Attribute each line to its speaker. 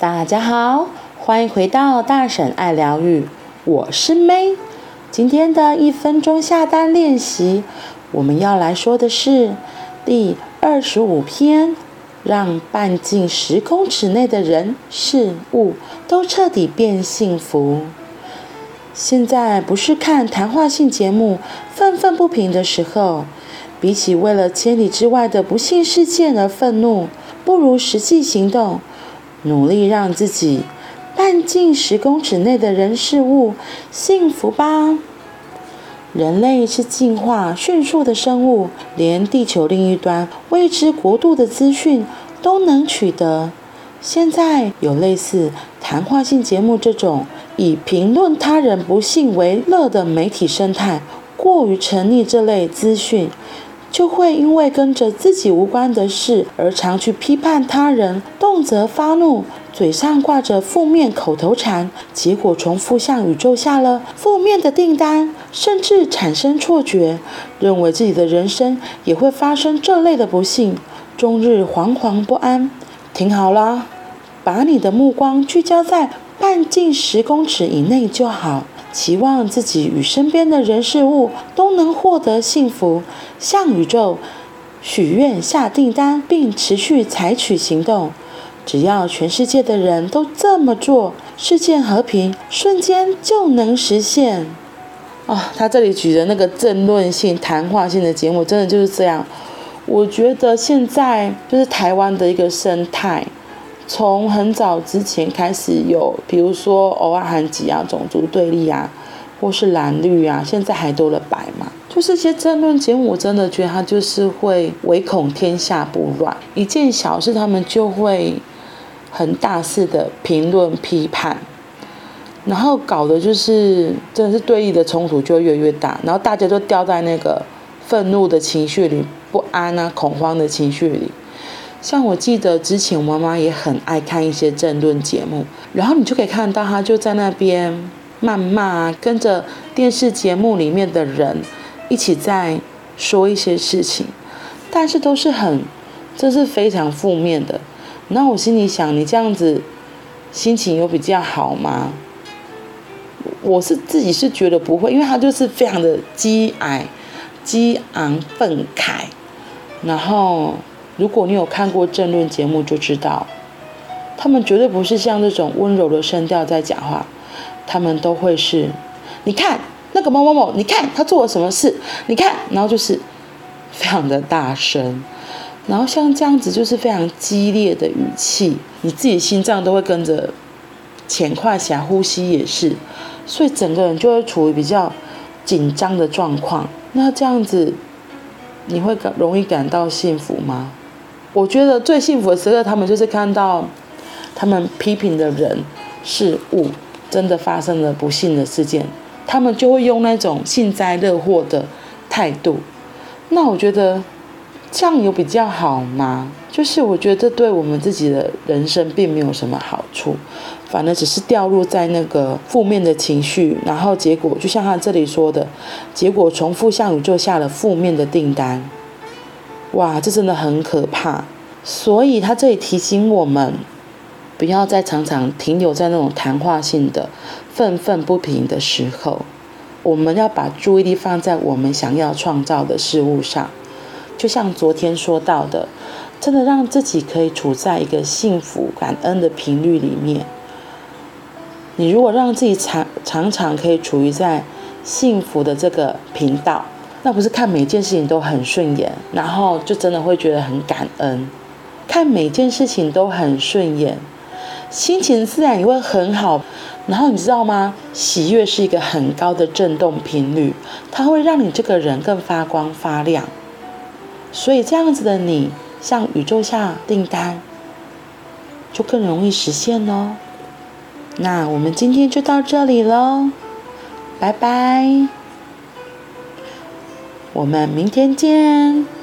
Speaker 1: 大家好，欢迎回到大婶爱疗愈，我是 May。今天的一分钟下单练习，我们要来说的是第二十五篇，让半径十公尺内的人事物都彻底变幸福。现在不是看谈话性节目愤愤不平的时候，比起为了千里之外的不幸事件而愤怒，不如实际行动。努力让自己半径十公尺内的人事物幸福吧。人类是进化迅速的生物，连地球另一端未知国度的资讯都能取得。现在有类似谈话性节目这种以评论他人不幸为乐的媒体生态，过于沉溺这类资讯。就会因为跟着自己无关的事而常去批判他人，动辄发怒，嘴上挂着负面口头禅，结果重复向宇宙下了负面的订单，甚至产生错觉，认为自己的人生也会发生这类的不幸，终日惶惶不安。听好了，把你的目光聚焦在半径十公尺以内就好。期望自己与身边的人事物都能获得幸福，向宇宙许愿下订单，并持续采取行动。只要全世界的人都这么做，世界和平瞬间就能实现。哦，他这里举的那个争论性、谈话性的节目，真的就是这样。我觉得现在就是台湾的一个生态。从很早之前开始有，比如说偶尔韩吉啊，种族对立啊，或是蓝绿啊，现在还多了白嘛，就是些争论节目，我真的觉得他就是会唯恐天下不乱，一件小事他们就会很大肆的评论批判，然后搞的就是真的是对立的冲突就越来越大，然后大家都掉在那个愤怒的情绪里，不安啊，恐慌的情绪里。像我记得之前我妈妈也很爱看一些政论节目，然后你就可以看到她就在那边谩骂，跟着电视节目里面的人一起在说一些事情，但是都是很，这是非常负面的。那我心里想，你这样子心情有比较好吗？我是自己是觉得不会，因为他就是非常的激昂、激昂愤慨，然后。如果你有看过政论节目，就知道，他们绝对不是像这种温柔的声调在讲话，他们都会是，你看那个某某某，你看他做了什么事，你看，然后就是非常的大声，然后像这样子就是非常激烈的语气，你自己心脏都会跟着浅快起来，呼吸也是，所以整个人就会处于比较紧张的状况。那这样子，你会感容易感到幸福吗？我觉得最幸福的时刻，他们就是看到他们批评的人事物真的发生了不幸的事件，他们就会用那种幸灾乐祸的态度。那我觉得这样有比较好吗？就是我觉得这对我们自己的人生并没有什么好处，反而只是掉入在那个负面的情绪，然后结果就像他这里说的，结果重复向宇宙下了负面的订单。哇，这真的很可怕，所以他这里提醒我们，不要再常常停留在那种谈话性的愤愤不平的时候，我们要把注意力放在我们想要创造的事物上。就像昨天说到的，真的让自己可以处在一个幸福感恩的频率里面。你如果让自己常常常可以处于在幸福的这个频道。那不是看每件事情都很顺眼，然后就真的会觉得很感恩。看每件事情都很顺眼，心情自然也会很好。然后你知道吗？喜悦是一个很高的振动频率，它会让你这个人更发光发亮。所以这样子的你，向宇宙下订单，就更容易实现哦。那我们今天就到这里喽，拜拜。我们明天见。